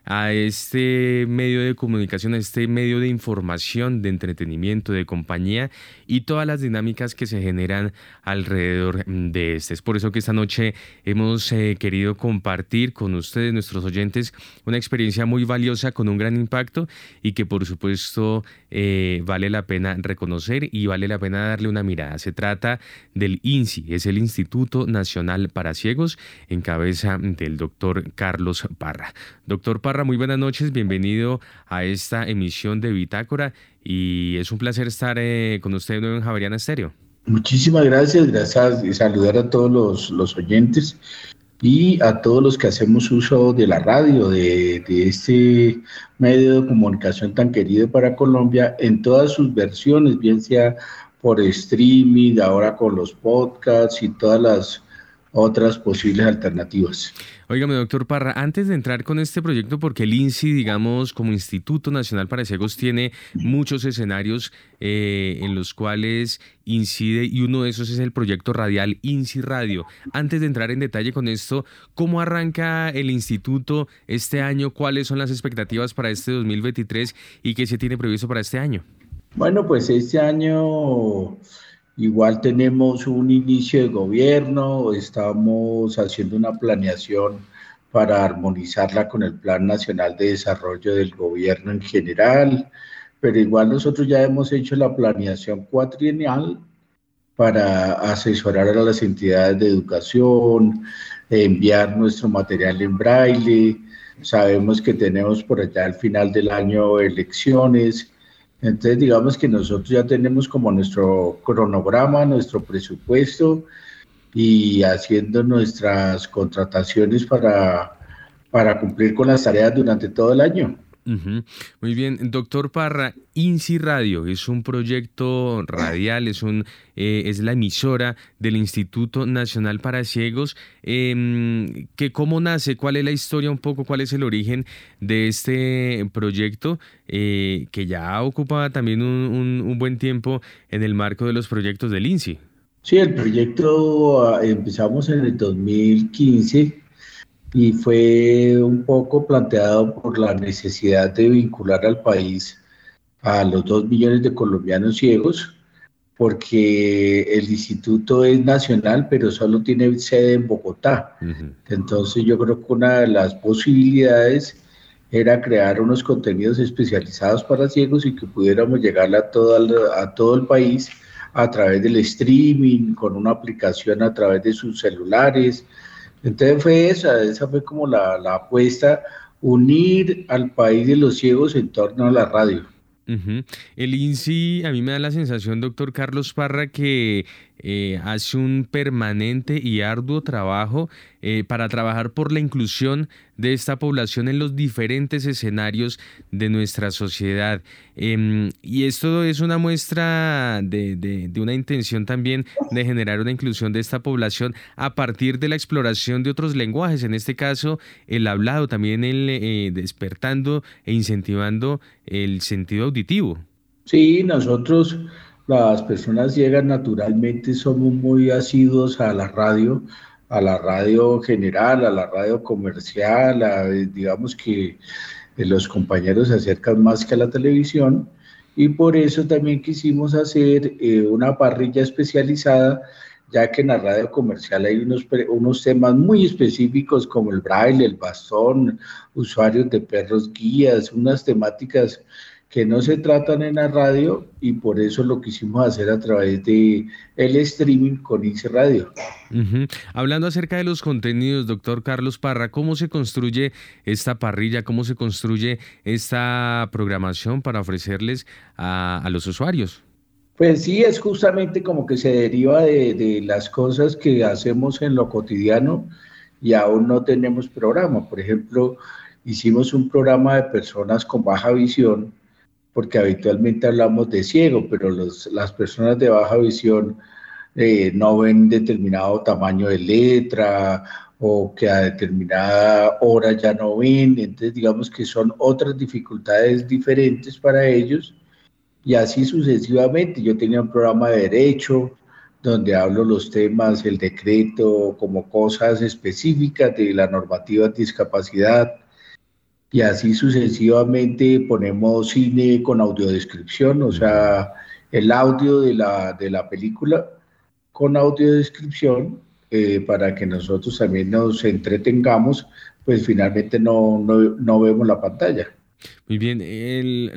a este medio de comunicación, a este medio de información, de entretenimiento, de compañía y todas las dinámicas que se generan alrededor de este. Es por eso que esta noche hemos eh, querido compartir con ustedes, nuestros oyentes, una experiencia muy valiosa con un gran impacto y que por supuesto eh, vale la pena reconocer y vale la pena darle una mirada. Se trata del INSI, es el Instituto Nacional para Ciegos, en cabeza del doctor Carlos Parra. Doctor Parra, muy buenas noches, bienvenido a esta emisión de Bitácora y es un placer estar eh, con usted de nuevo en Javeriana Estéreo. Muchísimas gracias, gracias y saludar a todos los, los, oyentes y a todos los que hacemos uso de la radio, de, de este medio de comunicación tan querido para Colombia en todas sus versiones, bien sea por streaming, ahora con los podcasts y todas las otras posibles alternativas. Óigame, doctor Parra, antes de entrar con este proyecto, porque el INSI, digamos, como Instituto Nacional para Ciegos, tiene muchos escenarios eh, en los cuales incide y uno de esos es el proyecto radial INSI Radio. Antes de entrar en detalle con esto, ¿cómo arranca el instituto este año? ¿Cuáles son las expectativas para este 2023 y qué se tiene previsto para este año? Bueno, pues este año Igual tenemos un inicio de gobierno, estamos haciendo una planeación para armonizarla con el Plan Nacional de Desarrollo del Gobierno en general, pero igual nosotros ya hemos hecho la planeación cuatrienal para asesorar a las entidades de educación, enviar nuestro material en braille. Sabemos que tenemos por allá al final del año elecciones entonces, digamos que nosotros ya tenemos como nuestro cronograma, nuestro presupuesto y haciendo nuestras contrataciones para, para cumplir con las tareas durante todo el año. Muy bien, doctor Parra, INSI Radio es un proyecto radial, es, un, eh, es la emisora del Instituto Nacional para Ciegos. Eh, que ¿Cómo nace? ¿Cuál es la historia un poco? ¿Cuál es el origen de este proyecto eh, que ya ocupa también un, un, buen tiempo en el marco de los proyectos del INSI? Sí, el proyecto ah, empezamos en el 2015 y fue un poco planteado por la necesidad de vincular al país a los dos millones de colombianos ciegos, porque el instituto es nacional, pero solo tiene sede en Bogotá. Entonces yo creo que una de las posibilidades era crear unos contenidos especializados para ciegos y que pudiéramos llegar a todo, a todo el país a través del streaming, con una aplicación a través de sus celulares, entonces fue esa, esa fue como la, apuesta, unir al país de los ciegos en torno a la radio. El INSI, a mí me da la sensación, doctor Carlos Parra, que eh, hace un permanente y arduo trabajo eh, para trabajar por la inclusión de esta población en los diferentes escenarios de nuestra sociedad. Em, y esto es una muestra de, una intención también de generar una inclusión de esta población a partir de la exploración de otros lenguajes, en este caso el hablado, también el eh, despertando e incentivando el sentido auditivo. Sí, nosotros las personas llegan naturalmente, somos muy asiduos a la radio, a la radio general, a la radio comercial, digamos que eh, los compañeros se acercan más que a la televisión. Y por eso también quisimos hacer eh, una parrilla especializada, ya que en la radio comercial hay unos, unos temas muy específicos como el braille, el bastón, usuarios de perros guías, unas temáticas que no se tratan en la radio y por eso lo quisimos hacer a través de el streaming con ICE Radio. Hablando acerca de los contenidos, doctor Carlos Parra, ¿cómo se construye esta parrilla? ¿Cómo se construye esta programación para ofrecerles a, los usuarios? Pues sí, es justamente como que se deriva de, de las cosas que hacemos en lo cotidiano y aún no tenemos programa. Por ejemplo, hicimos un programa de personas con baja visión porque habitualmente hablamos de ciego, pero las personas de baja visión eh, no ven determinado tamaño de letra o que a determinada hora ya no ven, entonces digamos que son otras dificultades diferentes para ellos y así sucesivamente. Yo tenía un programa de derecho donde hablo los temas, el decreto, como cosas específicas de la normativa de discapacidad y así sucesivamente ponemos cine con audiodescripción, o sea, el audio de la, de la película con audiodescripción eh, para que nosotros también nos entretengamos, pues finalmente no, no, no vemos la pantalla. Muy bien,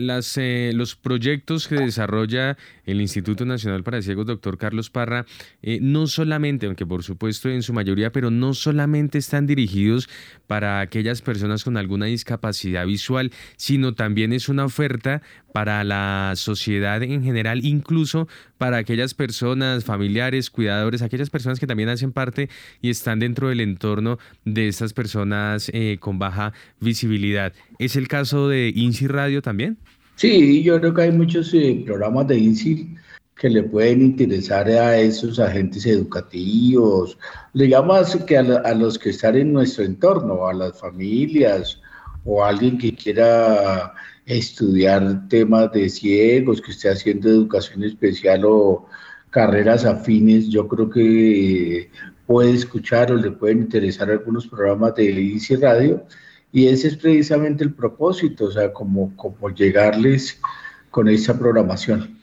las, eh, los proyectos que desarrolla el Instituto Nacional para Ciegos, doctor Carlos Parra, eh, no solamente, aunque por supuesto en su mayoría, pero no solamente están dirigidos para aquellas personas con alguna discapacidad visual, sino también es una oferta para la sociedad en general, incluso para aquellas personas, familiares, cuidadores, aquellas personas que también hacen parte y están dentro del entorno de estas personas eh, con baja visibilidad. ¿Es el caso de INSI Radio también? Sí, yo creo que hay muchos eh, programas de INSI que le pueden interesar a esos agentes educativos, digamos que a, los que están en nuestro entorno, a las familias o a alguien que quiera estudiar temas de ciegos, que esté haciendo educación especial o carreras afines, yo creo que puede escuchar o le pueden interesar algunos programas de INSI Radio y ese es precisamente el propósito, o sea, como, como llegarles con esa programación.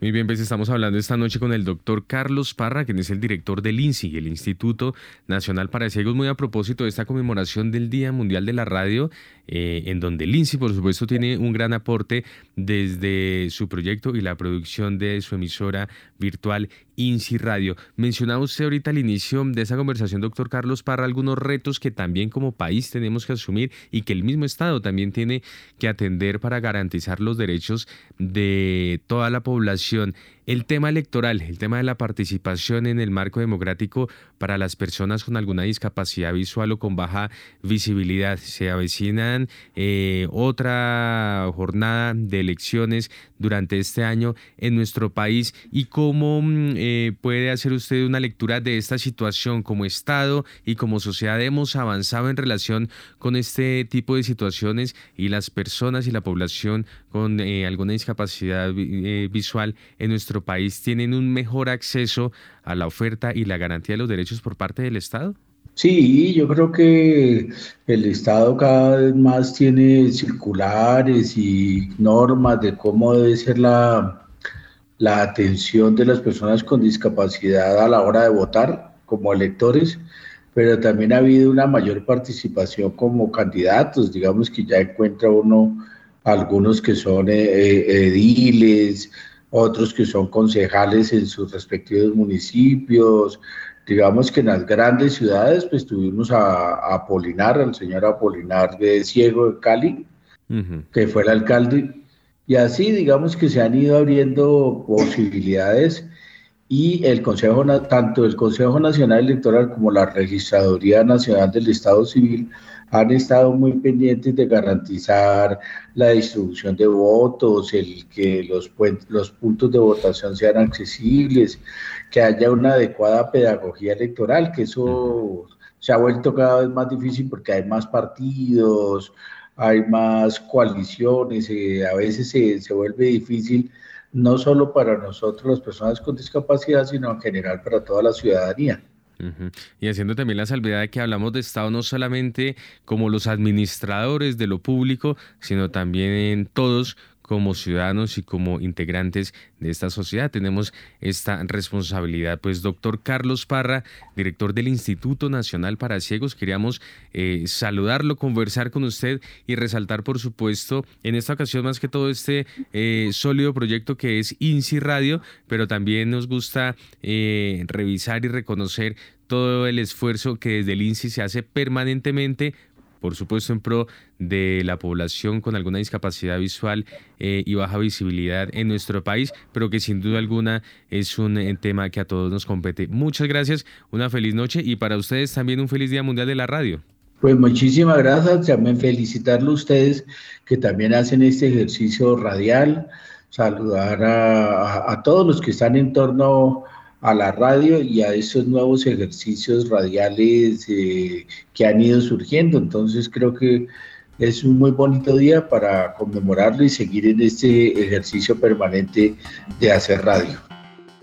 Muy bien, pues estamos hablando esta noche con el doctor Carlos Parra, quien es el director del INSI, el Instituto Nacional para Ciegos, muy a propósito de esta conmemoración del Día Mundial de la Radio, eh, en donde el INSI, por supuesto, tiene un gran aporte desde su proyecto y la producción de su emisora virtual INSI Radio. Mencionaba usted ahorita al inicio de esa conversación, doctor Carlos Parra, algunos retos que también como país tenemos que asumir y que el mismo Estado también tiene que atender para garantizar los derechos de toda la población el tema electoral, el tema de la participación en el marco democrático para las personas con alguna discapacidad visual o con baja visibilidad. Se avecinan eh, otra jornada de elecciones durante este año en nuestro país y cómo mm, eh, puede hacer usted una lectura de esta situación como Estado y como sociedad hemos avanzado en relación con este tipo de situaciones y las personas y la población con eh, alguna discapacidad visual en nuestro país tienen un mejor acceso a la oferta y la garantía de los derechos por parte del Estado? Sí, yo creo que el Estado cada vez más tiene circulares y normas de cómo debe ser la, la atención de las personas con discapacidad a la hora de votar como electores, pero también ha habido una mayor participación como candidatos, digamos que ya encuentra uno algunos que son eh, eh, ediles, otros que son concejales en sus respectivos municipios. Digamos que en las grandes ciudades, pues tuvimos a, Apolinar, al señor Apolinar de Ciego de Cali, que fue el alcalde. Y así, digamos que se han ido abriendo posibilidades y el Consejo, tanto el Consejo Nacional Electoral como la Registraduría Nacional del Estado Civil han estado muy pendientes de garantizar la distribución de votos, el que los, los puntos de votación sean accesibles, que haya una adecuada pedagogía electoral, que eso se ha vuelto cada vez más difícil porque hay más partidos, hay más coaliciones, eh, a veces se, se vuelve difícil no solo para nosotros las personas con discapacidad, sino en general para toda la ciudadanía. Y haciendo también la salvedad de que hablamos de Estado no solamente como los administradores de lo público, sino también todos como ciudadanos y como integrantes de esta sociedad. Tenemos esta responsabilidad. Pues doctor Carlos Parra, director del Instituto Nacional para Ciegos, queríamos eh, saludarlo, conversar con usted y resaltar, por supuesto, en esta ocasión más que todo este eh, sólido proyecto que es INSI Radio, pero también nos gusta eh, revisar y reconocer todo el esfuerzo que desde el INSI se hace permanentemente por supuesto en pro de la población con alguna discapacidad visual eh, y baja visibilidad en nuestro país, pero que sin duda alguna es un eh, tema que a todos nos compete. Muchas gracias, una feliz noche y para ustedes también un feliz Día Mundial de la Radio. Pues muchísimas gracias, también felicitarlo a ustedes que también hacen este ejercicio radial, saludar a, a todos los que están en torno a la radio y a esos nuevos ejercicios radiales eh, que han ido surgiendo. Entonces creo que es un muy bonito día para conmemorarlo y seguir en este ejercicio permanente de hacer radio.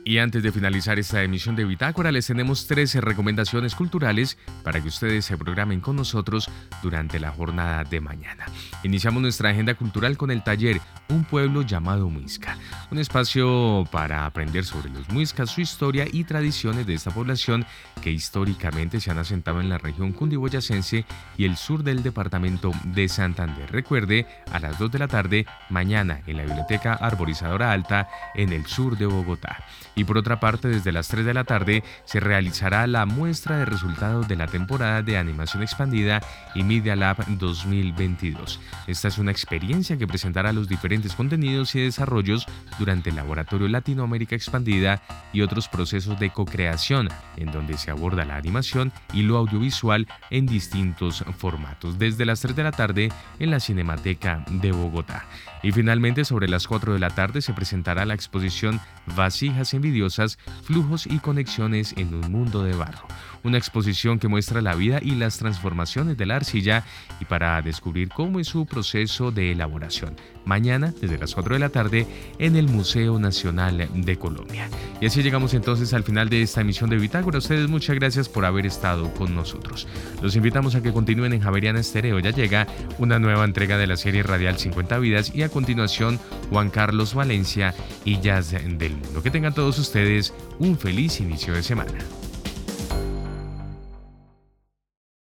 Y antes de finalizar esta emisión de Bitácora, les tenemos 13 recomendaciones culturales para que ustedes se programen con nosotros durante la jornada de mañana. Iniciamos nuestra agenda cultural con el taller Un pueblo llamado Muisca, un espacio para aprender sobre los muiscas, su historia y tradiciones de esta población que históricamente se han asentado en la región cundiboyacense y el sur del departamento de Santander. Recuerde, a las 2 de la tarde, mañana en la Biblioteca Arborizadora Alta en el sur de Bogotá. Y por otra parte, desde las 3 de la tarde se realizará la muestra de resultados de la temporada de animación expandida y Media Lab 2022. Esta es una experiencia que presentará los diferentes contenidos y desarrollos durante el Laboratorio Latinoamérica Expandida y otros procesos de co-creación, en donde se aborda la animación y lo audiovisual en distintos formatos, desde las 3 de la tarde en la Cinemateca de Bogotá. Y finalmente, sobre las 4 de la tarde se presentará la exposición Vasijas envidiosas, flujos y conexiones en un mundo de barro. Una exposición que muestra la vida y las transformaciones de la arcilla y para descubrir cómo es su proceso de elaboración. Mañana, desde las 4 de la tarde, en el Museo Nacional de Colombia. Y así llegamos entonces al final de esta emisión de Bitácora. ustedes muchas gracias por haber estado con nosotros. Los invitamos a que continúen en Javeriana Estereo. Ya llega una nueva entrega de la serie radial 50 vidas y a continuación Juan Carlos Valencia y Jazz del Mundo. Que tengan todos ustedes un feliz inicio de semana.